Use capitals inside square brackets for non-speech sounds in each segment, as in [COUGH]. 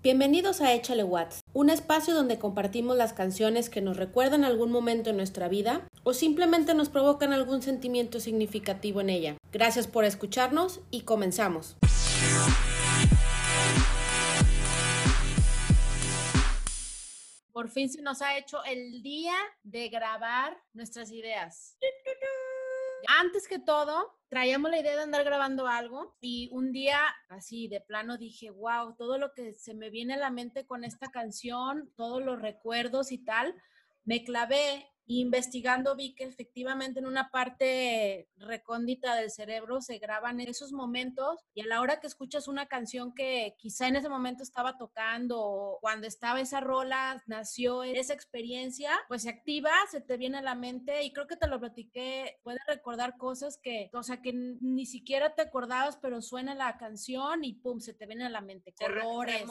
Bienvenidos a Échale Watts, un espacio donde compartimos las canciones que nos recuerdan algún momento en nuestra vida o simplemente nos provocan algún sentimiento significativo en ella. Gracias por escucharnos y comenzamos. Por fin se nos ha hecho el día de grabar nuestras ideas. Antes que todo, traíamos la idea de andar grabando algo y un día así de plano dije, wow, todo lo que se me viene a la mente con esta canción, todos los recuerdos y tal, me clavé investigando vi que efectivamente en una parte recóndita del cerebro se graban esos momentos y a la hora que escuchas una canción que quizá en ese momento estaba tocando o cuando estaba esa rola nació esa experiencia, pues se activa, se te viene a la mente y creo que te lo platiqué, puedes recordar cosas que, o sea, que ni siquiera te acordabas, pero suena la canción y pum, se te viene a la mente, colores,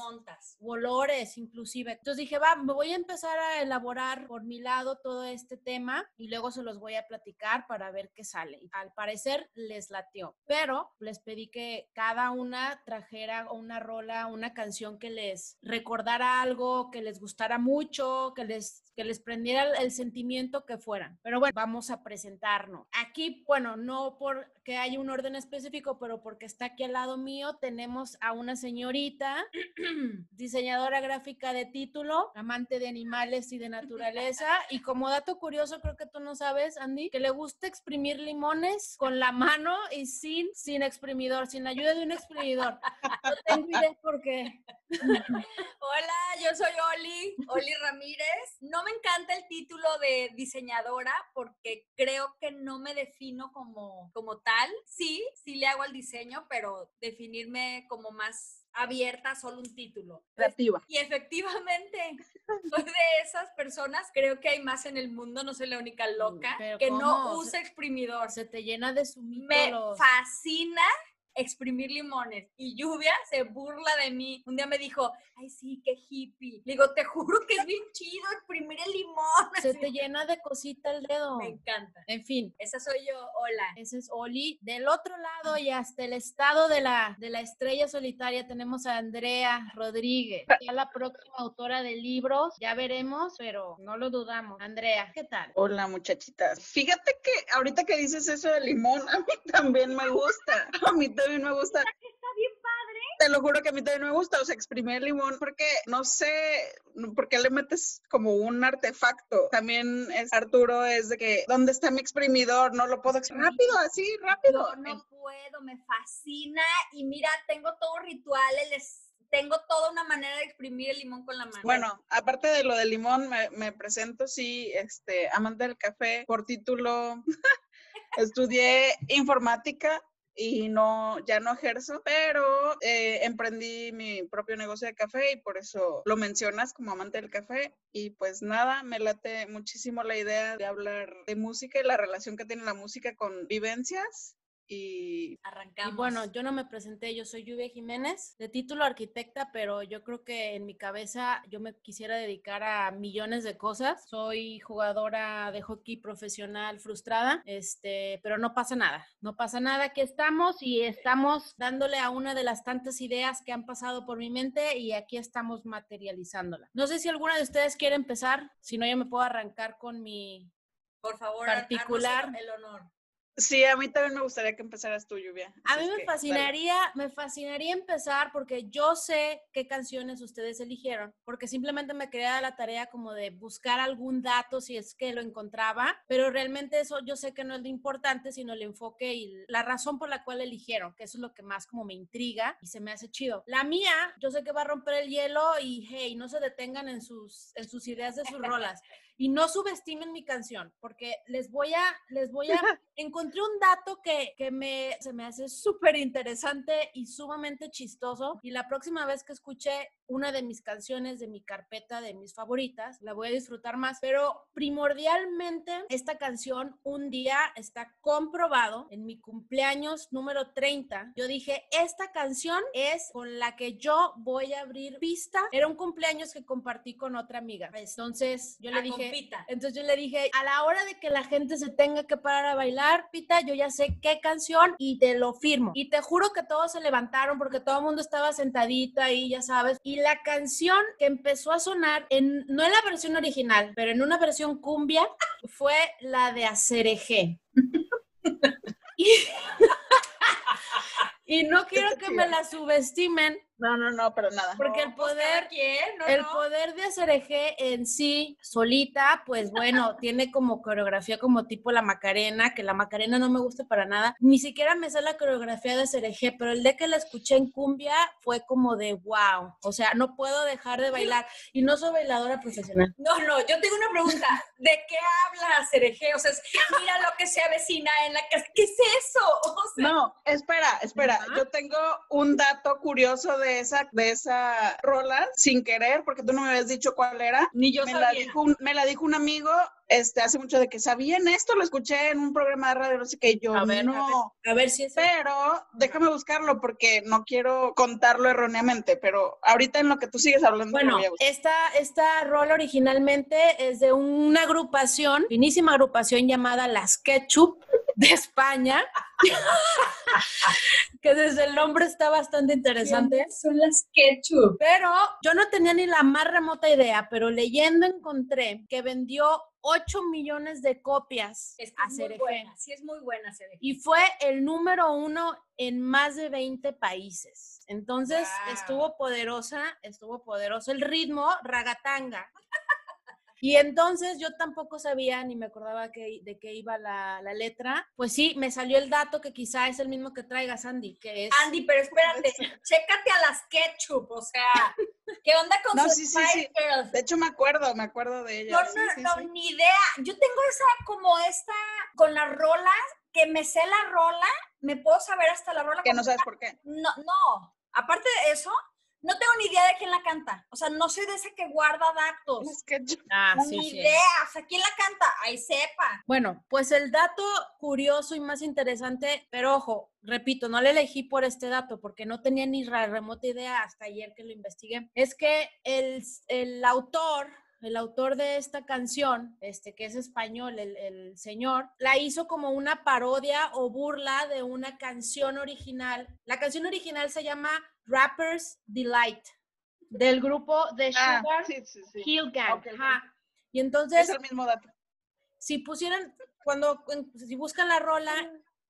olores inclusive. Entonces dije, va, me voy a empezar a elaborar por mi lado todo esto este tema y luego se los voy a platicar para ver qué sale. Al parecer les latió, pero les pedí que cada una trajera una rola, una canción que les recordara algo, que les gustara mucho, que les que les prendiera el sentimiento que fueran. Pero bueno, vamos a presentarnos. Aquí, bueno, no porque haya un orden específico, pero porque está aquí al lado mío, tenemos a una señorita, [CLEARS THROAT] diseñadora gráfica de título, amante de animales y de naturaleza. Y como dato curioso, creo que tú no sabes, Andy, que le gusta exprimir limones con la mano y sin, sin exprimidor, sin ayuda de un exprimidor. No tengo idea por qué. [LAUGHS] Hola, yo soy Oli, Oli Ramírez. No me encanta el título de diseñadora porque creo que no me defino como, como tal. Sí, sí le hago al diseño, pero definirme como más abierta solo un título. Creativa. Y efectivamente, soy de esas personas, creo que hay más en el mundo, no soy la única loca, que no usa exprimidor. Se te llena de su Me fascina exprimir limones. Y Lluvia se burla de mí. Un día me dijo, ay, sí, qué hippie. Le digo, te juro que es bien chido exprimir el limón. Se [LAUGHS] te llena de cosita el dedo. Me encanta. En fin. Esa soy yo, hola. Esa es Oli. Del otro lado y hasta el estado de la, de la estrella solitaria tenemos a Andrea Rodríguez. Ya la próxima autora de libros. Ya veremos, pero no lo dudamos. Andrea, ¿qué tal? Hola, muchachitas. Fíjate que ahorita que dices eso de limón, a mí también me gusta. A mí también también me gusta. Está bien padre. Te lo juro que a mí también me gusta, o sea, exprimir el limón, porque no sé por qué le metes como un artefacto. También es Arturo, es de que, ¿dónde está mi exprimidor? No lo puedo exprimir rápido, así, rápido. No, no puedo, me fascina. Y mira, tengo todo rituales, tengo toda una manera de exprimir el limón con la mano. Bueno, aparte de lo del limón, me, me presento, sí, este, amante del café, por título, [LAUGHS] estudié informática y no, ya no ejerzo, pero eh, emprendí mi propio negocio de café y por eso lo mencionas como amante del café. Y pues nada, me late muchísimo la idea de hablar de música y la relación que tiene la música con vivencias y arrancamos. Y bueno, yo no me presenté, yo soy Lluvia Jiménez, de título arquitecta, pero yo creo que en mi cabeza yo me quisiera dedicar a millones de cosas. Soy jugadora de hockey profesional frustrada, este, pero no pasa nada, no pasa nada, aquí estamos y estamos dándole a una de las tantas ideas que han pasado por mi mente y aquí estamos materializándola. No sé si alguna de ustedes quiere empezar, si no yo me puedo arrancar con mi por favor, particular el honor. Sí, a mí también me gustaría que empezaras tú, Lluvia. A mí me fascinaría, me fascinaría empezar porque yo sé qué canciones ustedes eligieron, porque simplemente me quería la tarea como de buscar algún dato si es que lo encontraba, pero realmente eso yo sé que no es lo importante, sino el enfoque y la razón por la cual eligieron, que eso es lo que más como me intriga y se me hace chido. La mía, yo sé que va a romper el hielo y hey, no se detengan en sus, en sus ideas de sus [LAUGHS] rolas y no subestimen mi canción, porque les voy a, les voy a, [LAUGHS] encontré un dato que, que me, se me hace súper interesante y sumamente chistoso y la próxima vez que escuche una de mis canciones de mi carpeta de mis favoritas, la voy a disfrutar más, pero primordialmente esta canción un día está comprobado en mi cumpleaños número 30. Yo dije, esta canción es con la que yo voy a abrir pista. Era un cumpleaños que compartí con otra amiga. Entonces yo le dije, Lupita. Entonces yo le dije, a la hora de que la gente se tenga que parar a bailar, Yo ya sé qué canción y te lo firmo. Y te juro que todos se levantaron porque todo el mundo estaba sentadito ahí, ya sabes. Y la canción que empezó a sonar, en, no en la versión original, pero en una versión cumbia, fue la de Acereje. [LAUGHS] y, [LAUGHS] y no quiero que me la subestimen, No, no, no, pero nada. porque el No, pues, poder quien, ¿no? el no. poder de hacer eje en sí, solita, pues bueno, [LAUGHS] tiene como coreografía como tipo la Macarena, que la Macarena no me gusta para nada. Ni siquiera me sé la coreografía de hacer eje, pero el día que la escuché en cumbia fue como de wow. O sea, no puedo dejar de bailar. Y no soy bailadora profesional. No, no, yo tengo una pregunta. ¿De qué habla Cereje? O sea, es, mira lo que se avecina en la casa. ¿Qué es eso? O sea, No, espera, espera. Yo tengo un dato curioso de esa, de esa rola, sin querer, porque tú no me habías dicho cuál era. ni yo me la dijo un, me la dijo un amigo este hace mucho de que sabían esto, lo escuché en un programa de radio, no sé qué, yo A ver, a no. A ver si es. Pero déjame buscarlo porque no quiero contarlo erróneamente, pero ahorita en lo que tú sigues hablando Bueno, voy a buscar. esta, esta rol originalmente es de una agrupación, finísima agrupación llamada Las Ketchup de España, [LAUGHS] que desde el nombre está bastante interesante. Son las ketchup. Pero yo no tenía ni la más remota idea, pero leyendo encontré que vendió 8 millones de copias Es que a es muy buena. Sí, es muy buena. Y fue el número uno en más de 20 países. Entonces Wow. estuvo poderosa, estuvo poderoso el ritmo, ragatanga. Y entonces yo tampoco sabía ni me acordaba que, de qué iba la, la letra. Pues sí, me salió el dato que quizá es el mismo que traiga Sandy, que es... Andy, pero espérate, [LAUGHS] chécate a las ketchup, o sea, ¿qué onda con No, sus sí, sí, Spice sí. Girls? De hecho, me acuerdo, me acuerdo de ella. No, no, sí, no, sí. ni idea. Yo tengo esa, como esta, con las rolas, que me sé la rola, me puedo saber hasta la rola. Que no sabes por qué. No, no, aparte de eso, no tengo ni idea de quién la canta. O sea, no soy de ese que guarda datos. Es que yo- Ah, ni idea, o sea, ¿quién la canta? Ahí sepa. Bueno, pues el dato curioso y más interesante, pero ojo, repito, no le elegí por este dato porque no tenía ni la remota idea hasta ayer que lo investigué. Es que el, el autor, el autor de esta canción, este que es español, el, el señor, la hizo como una parodia o burla de una canción original. La canción original se llama Rapper's Delight del grupo de Ah, Sugar sí, sí, sí. Hill Gang. Ajá. Y entonces Es el mismo dato. si pusieran, cuando, si buscan la rola,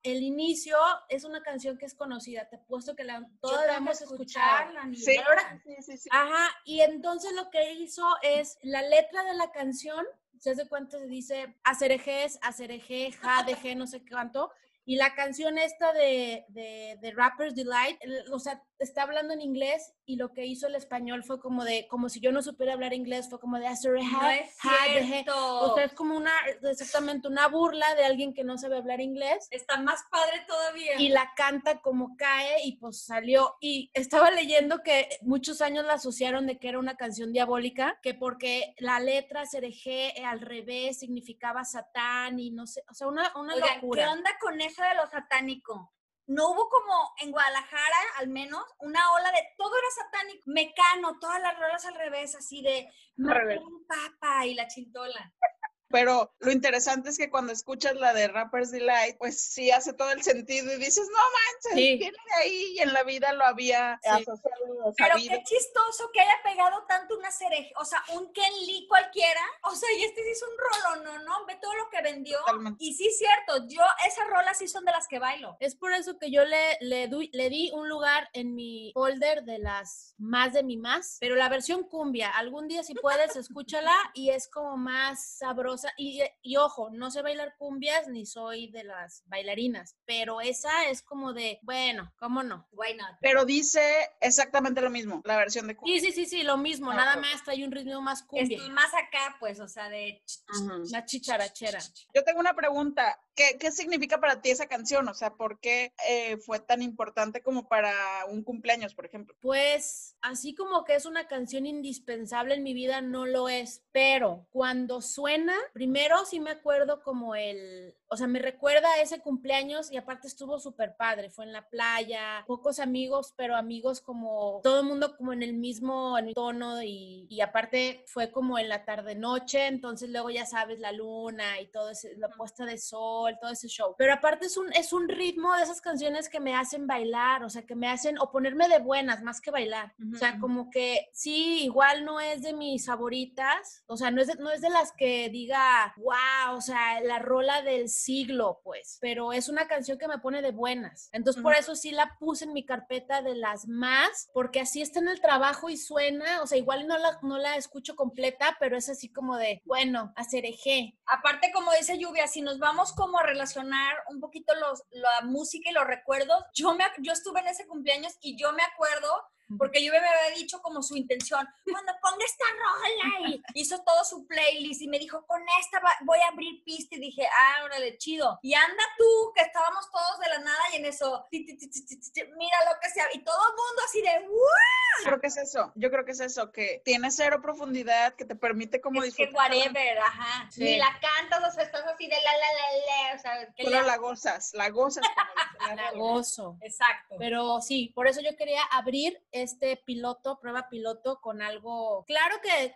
el inicio es una canción que es conocida, te he puesto que la, todos la hemos escuchado. Sí, sí, sí, sí. Ajá, y entonces lo que hizo es, la letra de la canción, se hace cuenta, se dice acerejes, acereje, ja, de G, no sé cuánto, y la canción esta de, de, de Rapper's Delight, el- o sea, está hablando en inglés y lo que hizo el español fue como de, como si yo no supiera hablar inglés, fue como de No es cierto. O sea, es como una, exactamente una burla de alguien que no sabe hablar inglés Está más padre todavía. y la canta como cae y pues salió. Y estaba leyendo que muchos años la asociaron de que era una canción diabólica, que porque la letra cereje al revés significaba Satán y no sé, o sea, una, una Oigan, ¿qué locura. onda con eso de lo satánico? No hubo como en Guadalajara, al menos, una ola de todo era satánico. Mecano, todas las rolas al revés, así de Al revés. "Mataron un papa y la chintola. Pero lo interesante es que cuando escuchas la de Rapper's Delight, pues sí hace todo el sentido y dices, no manches, Sí. viene de ahí y en la vida lo había Sí. asociado Pero qué chistoso que haya pegado tanto una cereje, o sea, un Ken Lee cualquiera. O sea, y este sí es un rolo, ¿no? ¿no? Ve todo lo que vendió. Totalmente. Y sí cierto, yo esas rolas sí son de las que bailo. Es por eso que yo le, le, doy- le di un lugar en mi folder de las más de mi más, pero la versión cumbia, algún día si puedes, escúchala y es como más sabrosa. Y, y ojo, no sé bailar cumbias ni soy de las bailarinas, pero esa es como de, bueno, ¿cómo no? Why not? Pero dice exactamente lo mismo, la versión de Sí, sí, sí, sí, lo mismo, Ah, nada más trae un ritmo más Es cumbia, más acá, pues, o sea, de... Una chicharachera. Yo tengo una pregunta. ¿Qué, qué significa para ti esa canción? O sea, ¿por qué eh, fue tan importante como para un cumpleaños, por ejemplo? Pues así como que es una canción indispensable en mi vida, no lo es, pero cuando suena, primero sí me acuerdo como el, o sea, me recuerda a ese cumpleaños y aparte estuvo súper padre, fue en la playa, pocos amigos, pero amigos como todo el mundo como en el mismo tono y, y aparte fue como en la tarde noche, entonces luego ya sabes la luna y todo ese, la puesta de sol, todo ese show. Pero aparte es un, es un ritmo de esas canciones que me hacen bailar, o sea, que me hacen o ponerme de buenas más que bailar. O sea, como que sí, igual no es de mis favoritas, o sea, no es de, no es de las que diga, wow, o sea, la rola del siglo, pues, pero es una canción que me pone de buenas. Entonces, por eso sí la puse en mi carpeta de las más, porque así está en el trabajo y suena, o sea, igual no la, no la escucho completa, pero es así como de, bueno, hacer eje. Aparte, como dice Lluvia, si nos vamos como a relacionar un poquito los, la música y los recuerdos, yo, me, yo estuve en ese cumpleaños y yo me acuerdo porque yo me había dicho como su intención, cuando ponga esta rola y [LAUGHS] hizo todo su playlist y me dijo, con esta voy a abrir pista y dije, ah, órale, chido. Y anda tú, que estábamos todos de la nada y en eso, mira lo que sea, y todo el mundo así de, ¡Wow! Creo que es eso, yo creo que es eso, que tiene cero profundidad, que te permite como es Que whatever, ajá. Ni la cantas, o sea, estás así de la, la, la, la, o sea. Que Solo la gozas, la gozas. la gozo. Exacto. Pero sí, por eso yo quería abrir este piloto, prueba piloto con algo, claro que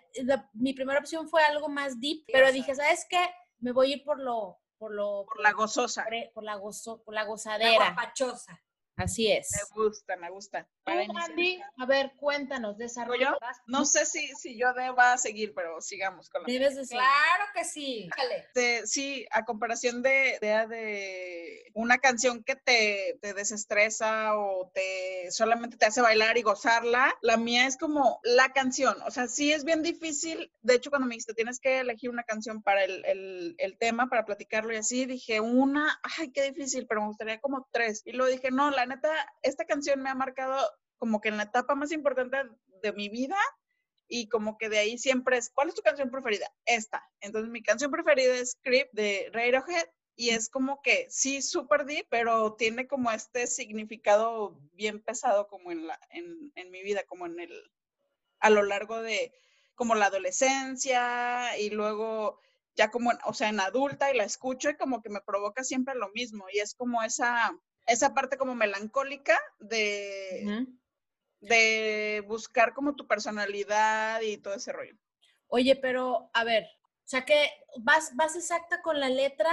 mi primera opción fue algo más deep, pero dije, ¿sabes qué? Me voy a ir por lo, por lo, por la gozosa, por la gozo, por la gozadera, la Así es. Me gusta, me gusta. Andy, a ver, cuéntanos, desarrollo. No sé si, si yo deba seguir, pero sigamos con la. Debes de Claro que sí. sí, a comparación de, de, una canción que te, te, desestresa o te solamente te hace bailar y gozarla, la mía es como la canción. O sea, sí es bien difícil. De hecho, cuando me dijiste tienes que elegir una canción para el, el, el tema, para platicarlo y así, dije una, ay, qué difícil, pero me gustaría como tres. Y luego dije, no, la neta, esta canción me ha marcado como que en la etapa más importante de mi vida y como que de ahí siempre es, ¿cuál es tu canción preferida? Esta. Entonces mi canción preferida es Creep de Radiohead y es como que sí, súper deep, pero tiene como este significado bien pesado como en, la, en, en mi vida, como en el, a lo largo de como la adolescencia y luego ya como, o sea, en adulta y la escucho y como que me provoca siempre lo mismo y es como esa, esa parte como melancólica de, de buscar como tu personalidad y todo ese rollo. Oye, pero a ver, o sea que vas, vas exacta con la letra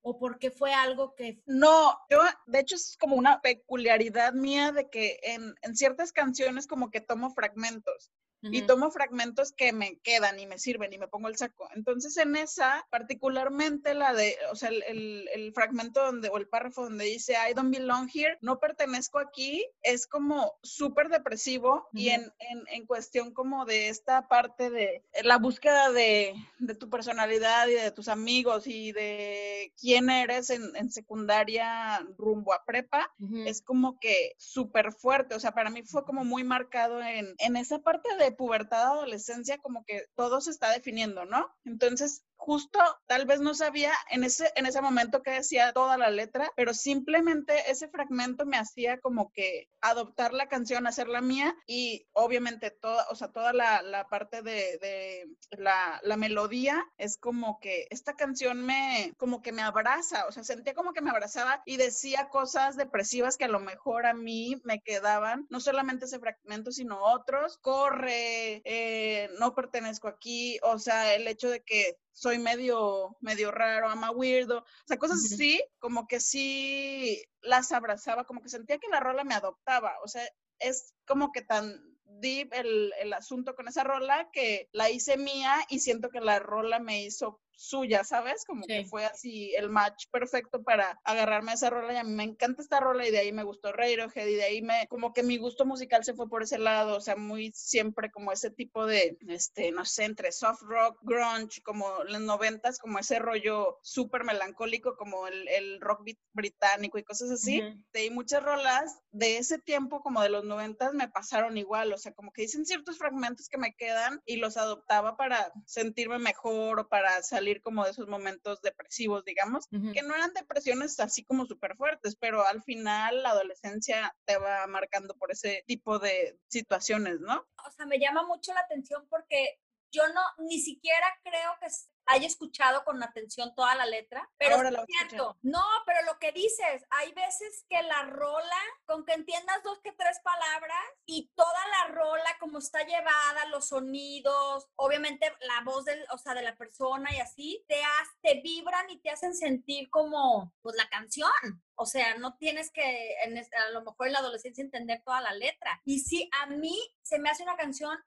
o porque fue algo que... No, yo, de hecho es como una peculiaridad mía de que en, en ciertas canciones como que tomo fragmentos y tomo fragmentos que me quedan y me sirven y me pongo el saco. Entonces en esa, particularmente la de, o sea, el, el, fragmento donde, o el párrafo donde dice, I don't belong here, no pertenezco aquí, es como súper depresivo y en, en, en, cuestión como de esta parte de la búsqueda de, de, tu personalidad y de tus amigos y de quién eres en, en secundaria rumbo a prepa, es como que súper fuerte. O sea, para mí fue como muy marcado en, en esa parte de pubertad, adolescencia, como que todo se está definiendo, ¿no? Entonces, justo tal vez no sabía en ese, en ese momento que decía toda la letra, pero simplemente ese fragmento me hacía como que adoptar la canción, hacerla mía y obviamente toda, o sea, toda la, la parte de, la, la, melodía es como que esta canción me, como que me abraza, o sea, sentía como que me abrazaba y decía cosas depresivas que a lo mejor a mí me quedaban, no solamente ese fragmento, sino otros, corre, eh, no pertenezco aquí, o sea, el hecho de que soy medio, medio raro, ama weirdo, o sea, cosas así, como que sí las abrazaba, como que sentía que la rola me adoptaba, o sea, es como que tan deep el, el asunto con esa rola que la hice mía y siento que la rola me hizo suya, ¿sabes? Como que fue así el match perfecto para agarrarme a esa rola y a mí me encanta esta rola y de ahí me gustó Radiohead y de ahí me, como que mi gusto musical se fue por ese lado, o sea, muy siempre como ese tipo de, este, no sé, entre soft rock, grunge, como los noventas, como ese rollo súper melancólico, como el, el, rock británico y cosas así. De ahí muchas rolas de ese tiempo, como de los noventas, me pasaron igual, o sea, como que dicen ciertos fragmentos que me quedan y los adoptaba para sentirme mejor o para salir como de esos momentos depresivos, digamos, que no eran depresiones así como súper fuertes, pero al final la adolescencia te va marcando por ese tipo de situaciones, ¿no? O sea, me llama mucho la atención porque yo no, ni siquiera creo que haya escuchado con atención toda la letra, pero es cierto. No, pero lo que dices, hay veces que la rola, con que entiendas dos que tres palabras y toda la rola como está llevada, los sonidos, obviamente la voz del, o sea, de la persona y así, te, te vibran y te hacen sentir como, pues, la canción. O sea, no tienes que, en, a lo mejor en la adolescencia, entender toda la letra. Y sí, a mí se me hace una canción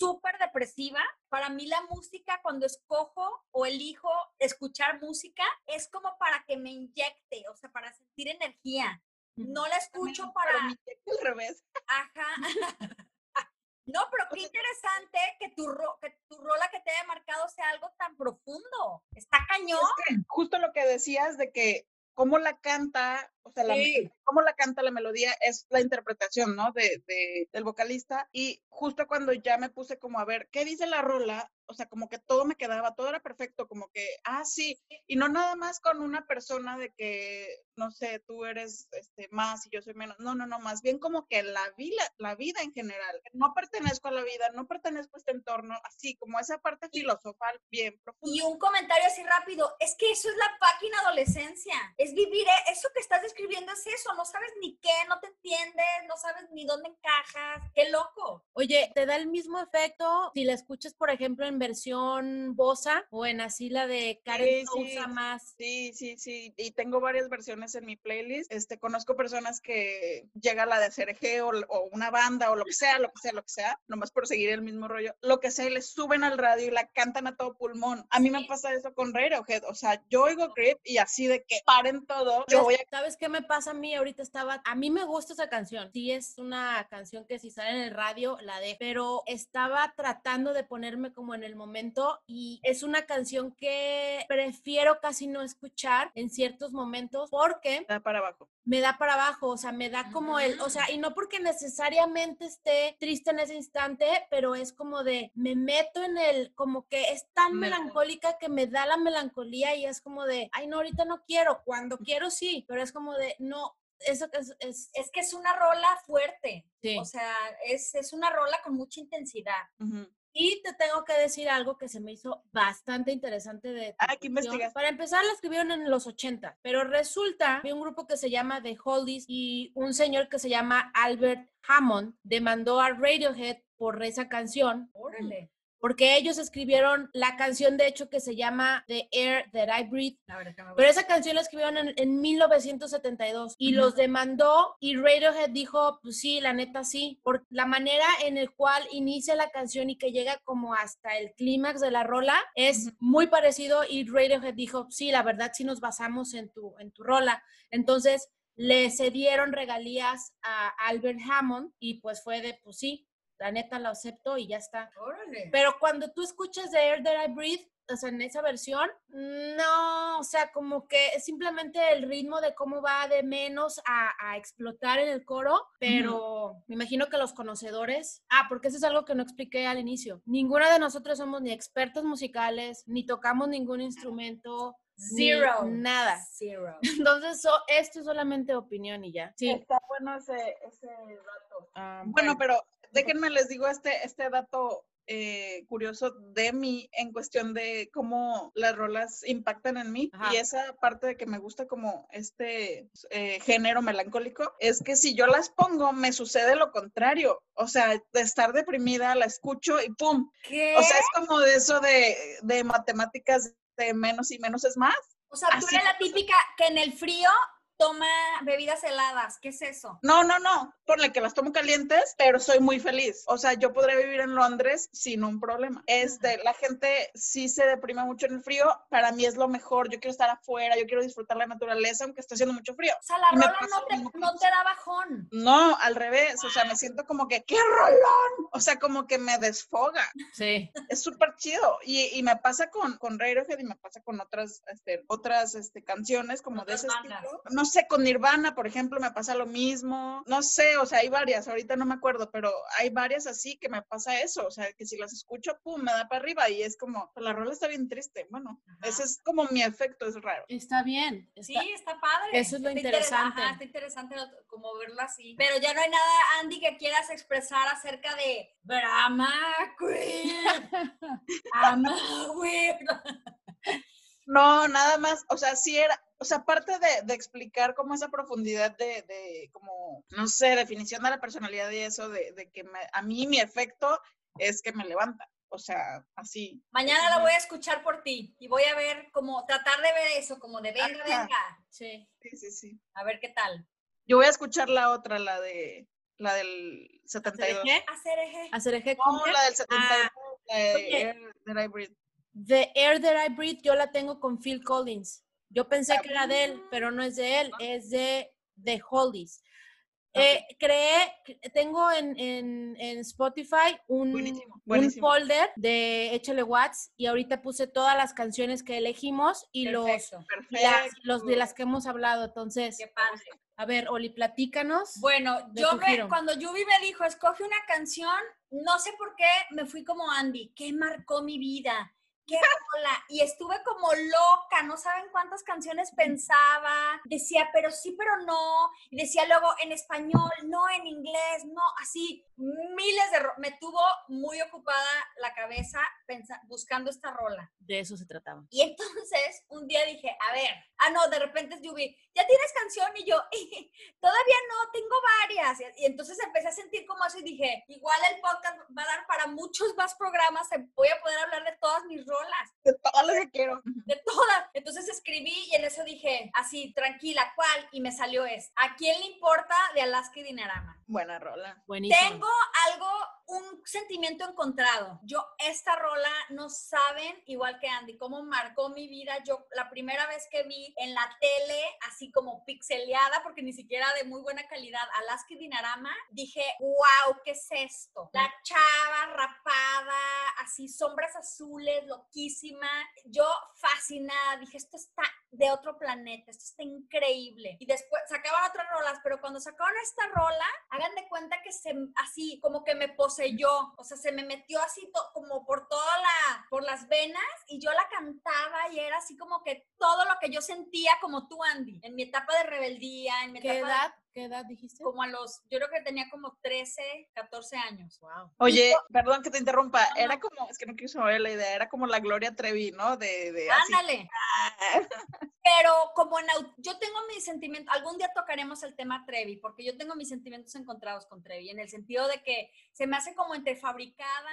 súper depresiva. Para mí la música, cuando escojo o elijo escuchar música, es como para que me inyecte, o sea, para sentir energía. No la escucho para... Pero me inyecte al revés. Ajá. [LAUGHS] No, pero qué interesante que tu, que tu rola que te haya marcado sea algo tan profundo. Está cañón. justo lo que decías de que cómo la canta, o sea, la, cómo la canta la melodía es la interpretación, ¿no? De, de, del vocalista. Y justo cuando ya me puse como a ver qué dice la rola, o sea, como que todo me quedaba, todo era perfecto, como que, ah, sí, y no nada más con una persona de que, no sé, tú eres este, más y yo soy menos, no, no, no, más bien como que la vida, la vida en general, no pertenezco a la vida, no pertenezco a este entorno, así como esa parte filosofal bien profunda. Y un comentario así rápido, es que eso es la página adolescencia, es vivir, eh, eso que estás describiendo es eso, no sabes ni qué, no te entiendes, no sabes ni dónde encajas, qué loco. Oye, te da el mismo efecto si la escuchas, por ejemplo, en versión Bosa o en así la de Karen sí, más. Sí, sí, sí. Y tengo varias versiones en mi playlist. Este, conozco personas que llega la de CRG o, o, una banda o lo que sea, lo que sea, lo que sea, nomás por seguir el mismo rollo. Lo que sea, y le suben al radio y la cantan a todo pulmón. A mí me pasa eso con Radiohead. O sea, yo oigo Creep y así de que paren todo. Yo voy a... ¿Sabes qué me pasa a mí? Ahorita estaba, a mí me gusta esa canción. Sí, es una canción que si sale en el radio la de, pero estaba tratando de ponerme como en el momento y es una canción que prefiero casi no escuchar en ciertos momentos porque... Da para abajo. Me da para abajo, o sea, me da como el, o sea, y no porque necesariamente esté triste en ese instante, pero es como de, me meto en el, como que es tan melancólica que me da la melancolía y es como de, ay, no, ahorita no quiero, cuando quiero sí, pero es como de, no, eso es, es, es que es una rola fuerte. O sea, es, es, una rola con mucha intensidad. Y te tengo que decir algo que se me hizo bastante interesante de... Ah, ¿qué Para empezar, la escribieron en los 80, pero resulta que un grupo que se llama The Holdies y un señor que se llama Albert Hammond demandó a Radiohead por esa canción. Órale porque ellos escribieron la canción, de hecho, que se llama The Air That I Breathe. Pero esa canción la escribieron en, 1972 y los demandó y Radiohead dijo, pues sí, la neta sí, por la manera en el cual inicia la canción y que llega como hasta el clímax de la rola es muy parecido y Radiohead dijo, sí, la verdad sí nos basamos en tu, en tu rola. Entonces le cedieron regalías a Albert Hammond y pues fue de, pues sí, la neta lo acepto y ya está. Pero cuando tú escuchas The Air That I Breathe, o sea, en esa versión, no, o sea, como que simplemente el ritmo de cómo va de menos a, explotar en el coro, pero me imagino que los conocedores, ah, porque eso es algo que no expliqué al inicio, ninguna de nosotros somos ni expertos musicales, ni tocamos ningún instrumento, Zero. nada. Zero. [LAUGHS] Entonces, esto es solamente opinión y ya. Sí. Está bueno ese, ese dato. Ah, bueno, pero déjenme les digo este, este dato eh, curioso de mí en cuestión de cómo las rolas impactan en mí y esa parte de que me gusta como este eh, género melancólico es que si yo las pongo me sucede lo contrario, o sea, de estar deprimida la escucho y ¡pum! O sea, es como de eso de, de matemáticas de menos y menos es más. O sea, tú eres la típica que en el frío toma bebidas heladas. ¿Qué es eso? No, no, no. Ponle que las tomo calientes, pero soy muy feliz. O sea, yo podría vivir en Londres sin un problema. Este, la gente sí se deprime mucho en el frío. Para mí es lo mejor. Yo quiero estar afuera, yo quiero disfrutar la naturaleza, aunque esté haciendo mucho frío. O sea, la rola no te, no te, da bajón. No, al revés. O sea, me siento como que, ¡qué rolón! O sea, como que me desfoga. Sí. Es súper chido. Y, y, me pasa con, con Radiohead y me pasa con otras, este, otras este, canciones como de ese estilo. No sé, con Nirvana, por ejemplo, me pasa lo mismo. No sé, o sea, hay varias, ahorita no me acuerdo, pero hay varias así que me pasa eso. O sea, que si las escucho, pum, me da para arriba y es como, la rola está bien triste. Bueno, ese es como mi efecto, es raro. Está bien. sí, está padre. Eso es lo interesante. está interesante como verlo así. Pero ya no hay nada, Andy, que quieras expresar acerca de Brahma Queen. [LAUGHS] Ama [LAUGHS] No, nada más, o sea, sí era, o sea, aparte de, de explicar como esa profundidad de, de, como, no sé, definición de la personalidad y eso, de, de que me- a mí mi efecto es que me levanta, o sea, así. Mañana la voy a escuchar por ti y voy a ver como, tratar de ver eso, como de venga, Ajá. venga. Sí. Sí, sí, sí. A ver qué tal. Yo voy a escuchar la otra, la de, la del 72. ¿Qué? Hacer eje. Hacer eje No, la del 72, la de. The Air That I Breathe yo la tengo con Phil Collins. Yo pensé que era de él, pero no es de él, es de The Holdies. Eh, creé, tengo en, en- en Spotify un, Buenísimo, un folder de Échale Watts y ahorita puse todas las canciones que elegimos y los, Perfecto. y las- Perfecto. los de las que hemos hablado. Entonces, Qué padre. a ver, Oli, platícanos. Bueno, yo me, cuando Yubi me dijo, escoge una canción, no sé por qué me fui como Andy, ¿qué marcó mi vida? ¿Qué rola? Y estuve como loca, no saben cuántas canciones pensaba, decía, pero sí, pero no, y decía luego en español, no en inglés, no, así, miles de... Me tuvo muy ocupada la cabeza buscando esta rola. De eso se trataba. Y entonces un día dije, a ver, ah, no, de repente es Yubi, ¿ya tienes canción? Y yo, [LAUGHS] todavía no, tengo varias. Y, entonces empecé a sentir como eso y dije, igual el podcast va a dar para muchos más programas, voy a poder hablar de todas mis rolas, De todas las que quiero. de todas. Entonces escribí y en eso dije, así, tranquila, ¿cuál? Y me salió es, ¿a quién le importa de Alaska y Dinarama? Buena rola. Buenísimo. Tengo algo, un sentimiento encontrado. Yo, esta rola, no saben, igual que Andy, cómo marcó mi vida. Yo, la primera vez que vi en la tele, así como pixeleada, porque ni siquiera de muy buena calidad, Alaska Dinarama, dije, wow, ¿qué es esto? La chava rapada, así, sombras azules, loquísima. Yo fascinada, dije, esto está de otro planeta, esto está increíble. Y después sacaban otras rolas, pero cuando sacaron esta rola, hagan de cuenta que se, así, como que me poseyó, o sea, se me metió así como por toda la, por las venas y yo la cantaba y era así como que todo lo que yo sentía como tú, Andy, en mi etapa de rebeldía, en mi ¿Qué etapa de- edad? ¿Qué edad dijiste? como a los, yo creo que tenía como 13, 14 años. Wow. Oye, perdón que te interrumpa, No, era no. como, es que no quiero saber la idea, era como la Gloria Trevi, ¿no? De, de así. Ándale. [LAUGHS] Pero como en, yo tengo mis sentimientos, algún día tocaremos el tema Trevi, porque yo tengo mis sentimientos encontrados con Trevi, en el sentido de que se me hace como entre fabricada,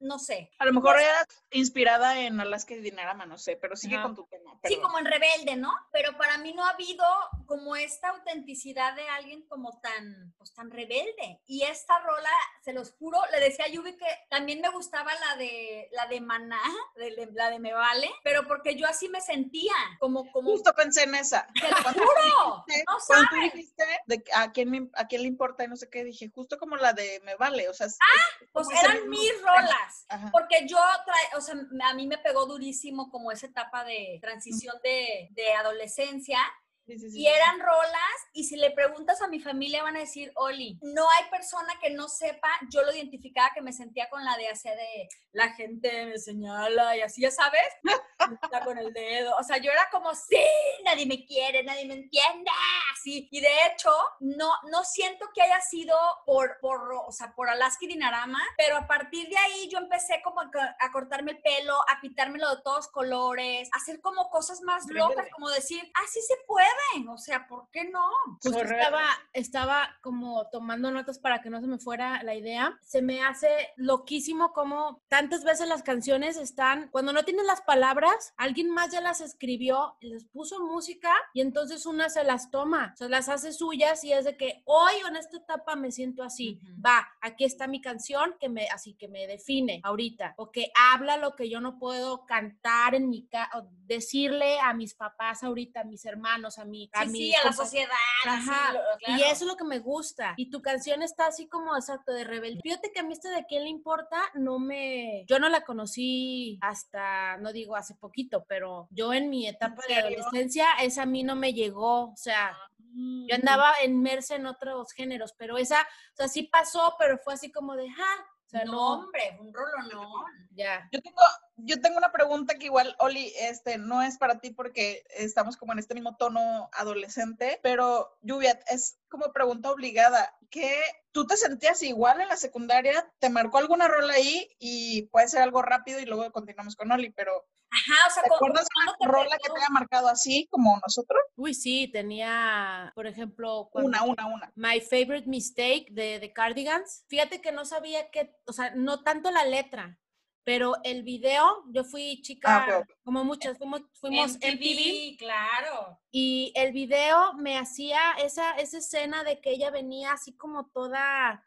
no sé. A lo mejor era inspirada en Alaska y Dinarama, no sé, pero sigue con tu tema. Sí, como en rebelde, ¿no? Pero para mí no ha habido como esta autenticidad de alguien como tan, pues tan rebelde. Y esta rola, se los juro, le decía a Yubi que también me gustaba la de, la de Maná, [LAUGHS] de- de- la de Me Vale, pero porque yo así me sentía, como, como, Justo pensé en esa. te lo Cuando juro, dijiste- no tú sabes. dijiste de a quién, me- a quién le importa y no sé qué, dije, justo como la de Me Vale, o sea, es Pues eran mis tema. Ajá. Porque yo, trae, o sea, a mí me pegó durísimo como esa etapa de transición de, de adolescencia Sí, sí, sí, y eran rolas y si le preguntas a mi familia van a decir, Oli, no hay persona que no sepa, yo lo identificaba que me sentía con la de hacer de la gente me señala y así, ya sabes, está [LAUGHS] con el dedo, o sea, yo era como, sí, nadie me quiere, nadie me entiende, así, y de hecho, no, no siento que haya sido por, por, o sea, por Alaska y Dinarama, pero a partir de ahí yo empecé como a, co- a cortarme el pelo, a pintármelo de todos colores, a hacer como cosas más locas, como decir, así se o sea, ¿por qué no? Correcto. estaba, estaba como tomando notas para que no se me fuera la idea. Se me hace loquísimo como tantas veces las canciones están, cuando no tienes las palabras, alguien más ya las escribió, les puso música y entonces una se las toma, se las hace suyas y es de que hoy en esta etapa me siento así. Ujú. Va, aquí está mi canción que me, así que me define ahorita, o que habla lo que yo no puedo cantar en mi casa, decirle a mis papás ahorita, a mis hermanos, a mi, a Sí, mis sí, a la sociedad. Ajá, lo- Y eso es lo que me gusta. Y tu canción está así como exacto de rebelde. Fíjate que a mí este de quién le importa, no me. Yo no la conocí hasta, no digo hace poquito, pero yo en mi etapa de adolescencia, esa a mí no me llegó. O sea, Mm. yo andaba inmersa en otros géneros, pero esa, o sea, sí pasó, pero fue así como de, ah, sea, no, no, hombre, un rolonón. ya. Yo tengo, yo tengo una pregunta que igual, Oli, este, no es para ti porque estamos como en este mismo tono adolescente, pero Lluvia, es como pregunta obligada. ¿Qué tú te sentías igual en la secundaria? ¿Te marcó alguna rola ahí? Y puede ser algo rápido y luego continuamos con Oli, pero Ajá, o sea, ¿te cu- acuerdas de ¿cuándo te una rola que te haya marcado así como nosotros? Uy, sí, tenía, por ejemplo, cuando- Una, una, una. My Favorite Mistake de, de Cardigans. Fíjate que no sabía que, o sea, no tanto la letra, pero el video, yo fui chica, Ah, como muchas, fuimos, fuimos MTV, MTV, claro. y el video me hacía esa, esa escena de que ella venía así como toda,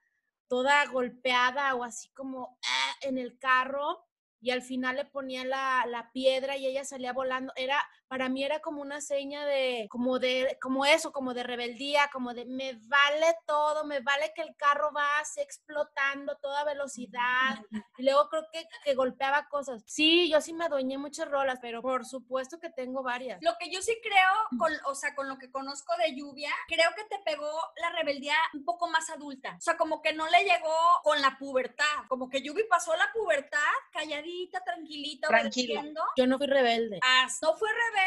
toda golpeada o así como ah, en el carro y al final le ponía la, la piedra y ella salía volando. Era, para mí era como una seña de, como de, como eso, como de rebeldía, como de me vale todo, me vale que el carro va así explotando a toda velocidad. Y luego creo que, que golpeaba cosas. Sí, yo sí me adueñé muchas rolas, pero por supuesto que tengo varias. Lo que yo sí creo, con, o sea, con lo que conozco de Lluvia, creo que te pegó la rebeldía un poco más adulta. O sea, como que no le llegó con la pubertad. Como que Lluvia pasó la pubertad calladita, tranquilita, Tranquila. Yo no fui rebelde. Ah, No fue rebelde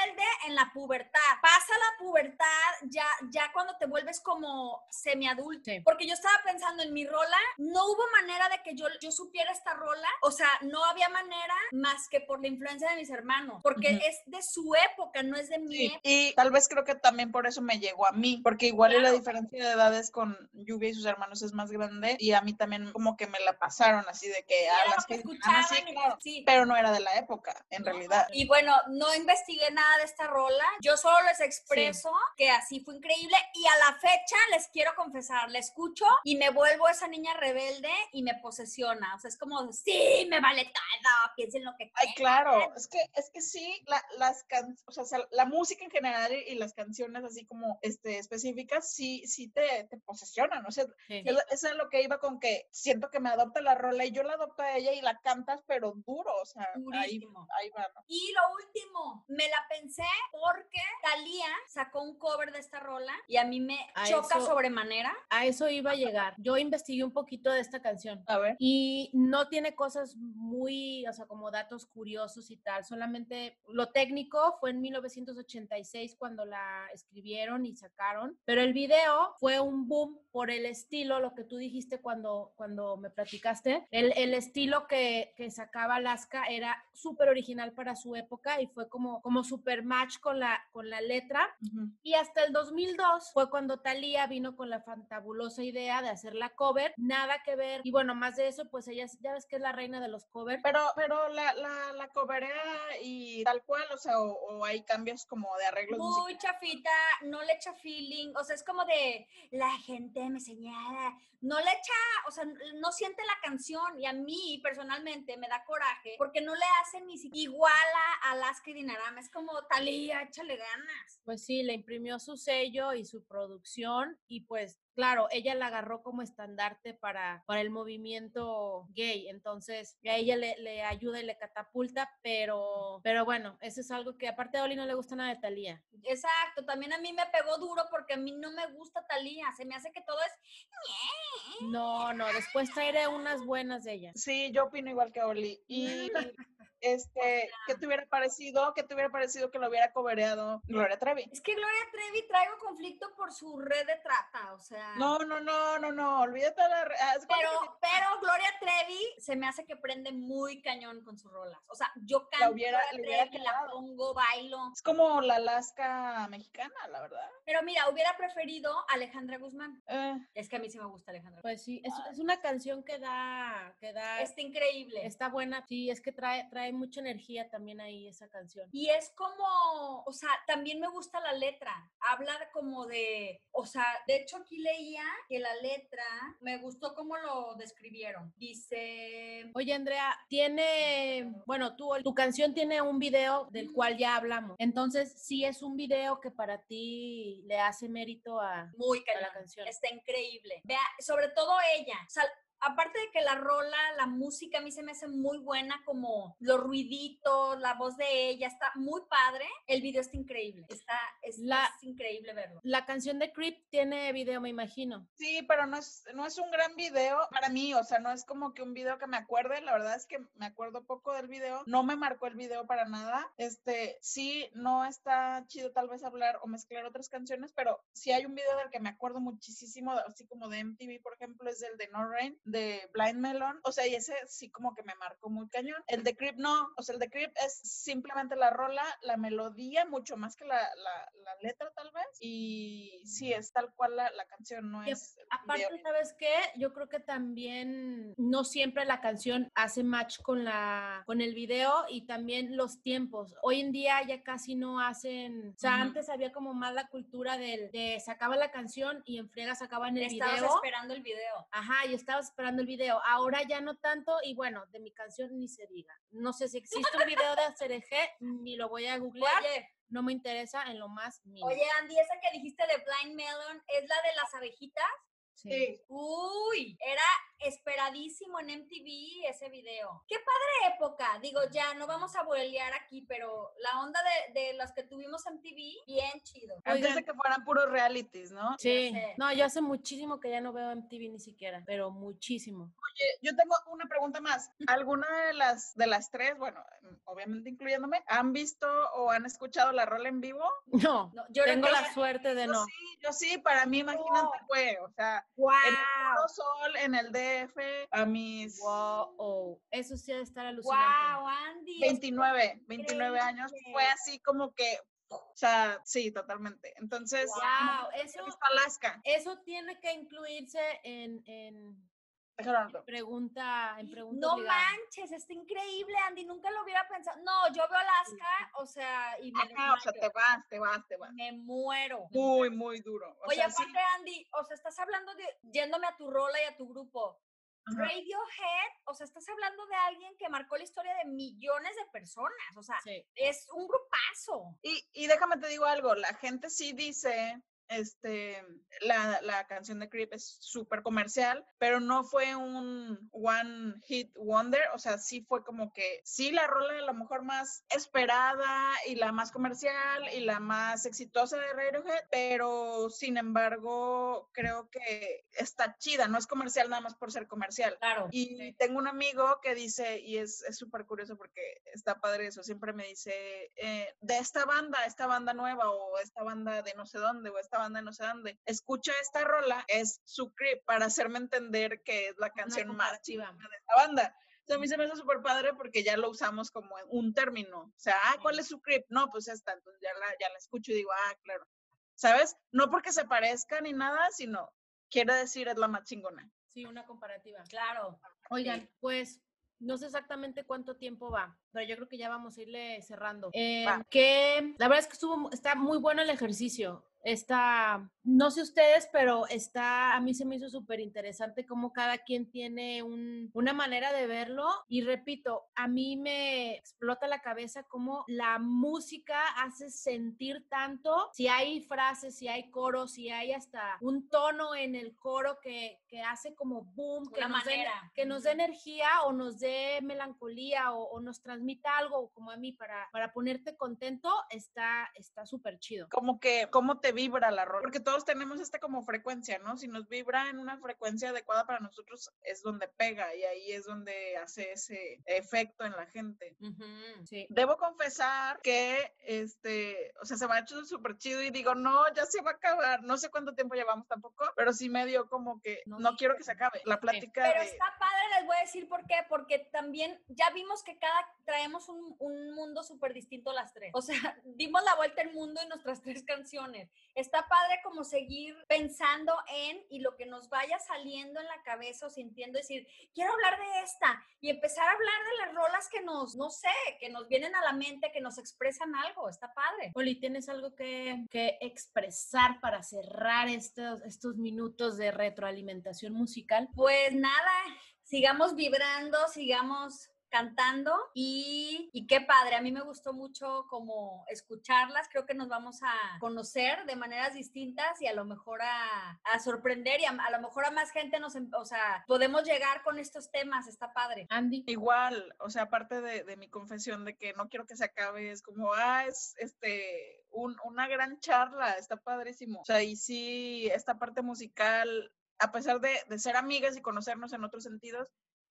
en la pubertad. Pasa la pubertad ya, ya cuando te vuelves como semiadulto. Sí. Porque yo estaba pensando en mi rola, no hubo manera de que yo, yo supiera esta rola. O sea, no había manera más que por la influencia de mis hermanos. Porque Ujú. es de su época, no es de mi Sí, época. y tal vez creo que también por eso me llegó a mí, porque igual y la Claro. diferencia de edades con Lluvia y sus hermanos es más grande y a mí también como que me la pasaron así de que Sí, a las que que escuchaban sí, y- claro, sí. pero no era de la época, en No, realidad. Y bueno, no investigué nada de esta rola. Yo solo les expreso que así fue increíble. Y a la fecha les quiero confesar, la escucho y me vuelvo esa niña rebelde y me posesiona. O sea, es como, sí, me vale todo, piensen lo que Ay, quieran. claro, es que, es que sí, la, las can, o sea, la música en general y, las canciones así como este, específicas, sí, sí te, te posesionan, o sea, Sí. es- eso es lo que iba con que siento que me adopta la rola y yo la adopto a ella y la cantas, pero duro, o sea, ahí, ahí va, ¿no? Y lo último, me la pensé porque Thalía sacó un cover de esta rola y a mí me A choca eso- sobremanera. A eso iba a llegar. Yo investigué un poquito de esta canción. A ver. Y no tiene cosas muy, o sea, como datos curiosos y tal. Solamente lo técnico fue en 1986 cuando la escribieron y sacaron. Pero el video fue un boom por el estilo, lo que tú dijiste cuando, cuando me platicaste. El, el estilo que, que sacaba Alaska era súper original para su época y fue como, como super match con la, con la letra. Ujú. Y hasta el 2002 fue cuando Thalía vino con la fantabulosa idea de hacer la cover, nada que ver. Y bueno, más de eso, pues ella ya ves que es la reina de los covers. Pero, pero la, la, la coverea y tal cual, o sea, o, o hay cambios como de arreglos musicales. Muy chafita, no le echa feeling, o sea, es como de la gente me señala, no le echa, o sea, no siente la canción y a mí personalmente me da coraje porque no le hacen ni siquiera igual a Alaska y Dinarama, es como Talía, échale ganas. Pues sí, le imprimió su sello y su producción y pues claro, ella la agarró como estandarte para, para el movimiento gay, entonces a ella le, le ayuda y le catapulta, pero, pero bueno, eso es algo que aparte a Oli no le gusta nada de Thalía. Exacto, también a mí me pegó duro porque a mí no me gusta Talía, se me hace que todo es No, no, después traeré unas buenas de ella. Sí, yo opino igual que Oli. Y [LAUGHS] este, ¿qué te hubiera parecido? ¿Qué te hubiera parecido que lo hubiera cobereado Gloria Trevi? Es que Gloria Trevi traigo conflicto por su red de trata, o sea. No, no, no, no, no, olvídate de la... que Pero, pero Gloria Trevi se me hace que prende muy cañón con sus rolas. O sea, yo La canto hubiera- Gloria le hubiera Trevi, la pongo, bailo. Es como la Alaska mexicana, la verdad. Pero mira, hubiera preferido Alejandra Guzmán. Eh, Es que a mí sí me gusta Alejandra. Pues sí, es, es una canción que da, que da, Está increíble. está buena, sí, es que trae, trae mucha energía también ahí esa canción. Y es como, o sea, también me gusta la letra. Habla como de, o sea, de hecho aquí leía que la letra me gustó cómo lo describieron. Dice, Oye, Andrea, tiene, bueno, tu, tu canción tiene un video del cual ya hablamos. Entonces, sí es un video que para ti le hace mérito a, muy a la canción. Está increíble. Vea, sobre todo ella. O sea, aparte de que la rola, la música a mí se me hace muy buena, como los ruiditos, la voz de ella, está muy padre. El video está increíble. Está, es, La- es increíble verlo. La canción de Creep tiene video, me imagino. Sí, pero no es, no es un gran video para mí, o sea, no es como que un video que me acuerde, la verdad es que me acuerdo poco del video, no me marcó el video para nada, este, sí, no está chido tal vez hablar o mezclar otras canciones, pero sí hay un video del que me acuerdo muchísimo, así como de MTV, por ejemplo, es el de No Rain, de Blind Melon, o sea, y ese sí como que me marcó muy cañón. El de Creep no, o sea, el de Creep es simplemente la rola, la melodía, mucho más que la, la, la letra tal vez, y sí, es tal cual la, la canción, no Y es... Aparte, video. ¿sabes qué? Yo creo que también no siempre la canción hace match con la con el video y también los tiempos. Hoy en día ya casi no hacen, o sea, antes había como más la cultura del de sacaba la canción y en friega sacaban el Estabas video. esperando el video. Ajá, y estabas esperando el video. Ahora ya no tanto y bueno, de mi canción ni se diga. No sé si existe un video de Cereje, ni lo voy a googlear, Oye, no me interesa en lo más mínimo. oye, Andy, esa que dijiste de Blind Melon es la de las abejitas. Sí. Sí. Uy, era esperadísimo en MTV ese video. Qué padre época. Digo, ya no vamos a bolear aquí, pero la onda de, de las que tuvimos en MTV, bien chido. Antes de que fueran puros realities, ¿no? Sí, sé. no, yo hace muchísimo que ya no veo MTV ni siquiera, pero muchísimo. Oye, yo tengo una pregunta más. [LAUGHS] ¿Alguna de las de las tres, bueno, obviamente incluyéndome, han visto o han escuchado la rola en vivo? No, No, yo tengo la suerte de Yo no. sí, yo sí, para mí, imagínate, fue, o sea, ¡Wow! en el Puro Sol, en el DF, a mis Wow, eso sí ha de estar alucinante. ¡Wow, Andy! 29, 29 años, fue así como que, o sea, sí, totalmente. Entonces, Wow, eso, Alaska. eso tiene que incluirse en, en Pregunta, en pregunta No obligada. manches, está increíble, Andy. Nunca lo hubiera pensado. No, yo veo Alaska, o sea, y me, Ajá, o sea, te vas, te vas, te vas. me muero. Muy, muy duro. O Oye, sea, sí, aparte, Andy, o sea, estás hablando de yéndome a tu rola y a tu grupo. ajá. Radiohead, o sea, estás hablando de alguien que marcó la historia de millones de personas. O sea, Sí. es un grupazo. Y, y déjame te digo algo, la gente sí dice, este, la, la canción de Creep es súper comercial, pero no fue un one hit wonder, o sea, sí fue como que, sí, la rola a lo mejor más esperada y la más comercial y la más exitosa de Radiohead, pero sin embargo, creo que está chida, no es comercial nada más por ser comercial. Claro. Y tengo un amigo que dice, y es es súper curioso porque está padre eso, siempre me dice, eh, de esta banda, esta banda nueva o esta banda de no sé dónde o esta banda no sé dónde, escucha esta rola, es su creep, para hacerme entender que es la canción más chingona de esta banda. O sea, a mí se me hace súper padre porque ya lo usamos como un término. O sea, ah, ¿cuál es su creep? No, pues esta. Entonces ya la, ya la escucho y digo, ah, claro. ¿Sabes? No porque se parezca ni nada, sino quiere decir es la más chingona. Sí, una comparativa. Claro. Oigan, pues no sé exactamente cuánto tiempo va, pero yo creo que ya vamos a irle cerrando. Eh, que la verdad es que estuvo, está muy bueno el ejercicio. Está, no sé ustedes, pero está, a mí se me hizo súper interesante cómo cada quien tiene un- una manera de verlo. Y repito, a mí me explota la cabeza cómo la música hace sentir tanto. Si hay frases, si hay coros, si hay hasta un tono en el coro que, que hace como boom, que Una nos, dé, manera. que nos dé energía o nos dé melancolía o, o nos transmita algo como a mí para, para ponerte contento, está está súper chido. como que cómo te vibra la rola, porque todos tenemos esta como frecuencia, ¿no? Si nos vibra en una frecuencia adecuada para nosotros es donde pega y ahí es donde hace ese efecto en la gente. Sí. Debo confesar que, este, o sea, se me ha hecho súper chido y digo, no, ya se va a acabar. No sé cuánto tiempo llevamos tampoco, pero sí me dio como que No, no, sí. quiero que se acabe. La plática Pero de... está padre, les voy a decir por qué, porque también ya vimos que cada traemos un, un mundo súper distinto las tres. O sea, [LAUGHS] dimos la vuelta al mundo en nuestras tres canciones. Está padre como seguir pensando en y lo que nos vaya saliendo en la cabeza o sintiendo, decir, quiero hablar de esta y empezar a hablar de las rolas que nos, no sé, que nos vienen a la mente, que nos expresan algo. Está padre. Oli, ¿tienes algo que, que expresar para cerrar estos, estos minutos de retroalimentación musical? Pues nada, sigamos vibrando, sigamos cantando y, y qué padre, a mí me gustó mucho como escucharlas, creo que nos vamos a conocer de maneras distintas y a lo mejor a, a sorprender y a, a lo mejor a más gente nos, em- o sea, podemos llegar con estos temas, está padre. Andy. Igual, o sea, aparte de, de mi confesión de que no quiero que se acabe, es como, ah, es este una gran charla, está padrísimo. O sea, y sí, esta parte musical, a pesar de, de ser amigas y conocernos en otros sentidos,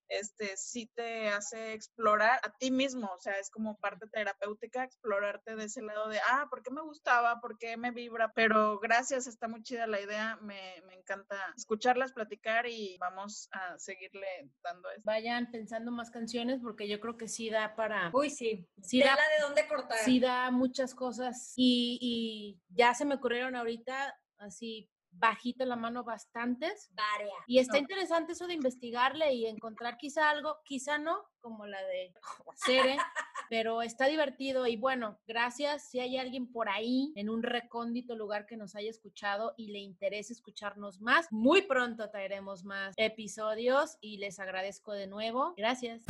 este, sí te hace explorar a ti mismo, o sea, es como parte terapéutica explorarte de ese lado de, ah, ¿por qué me gustaba? ¿Por qué me vibra? Pero gracias, está muy chida la idea, me, me encanta escucharlas, platicar y vamos a seguirle dando esto. Vayan pensando más canciones porque yo creo que sí da para... Uy, sí, sí da, de dónde cortar. Sí da muchas cosas y, y ya se me ocurrieron ahorita así bajita la mano bastantes. Varias. Y está interesante eso de investigarle y encontrar quizá algo, quizá no, como la de Cere, [LAUGHS] pero está divertido y bueno, gracias. Si hay alguien por ahí en un recóndito lugar que nos haya escuchado y le interese escucharnos más, muy pronto traeremos más episodios y les agradezco de nuevo. Gracias.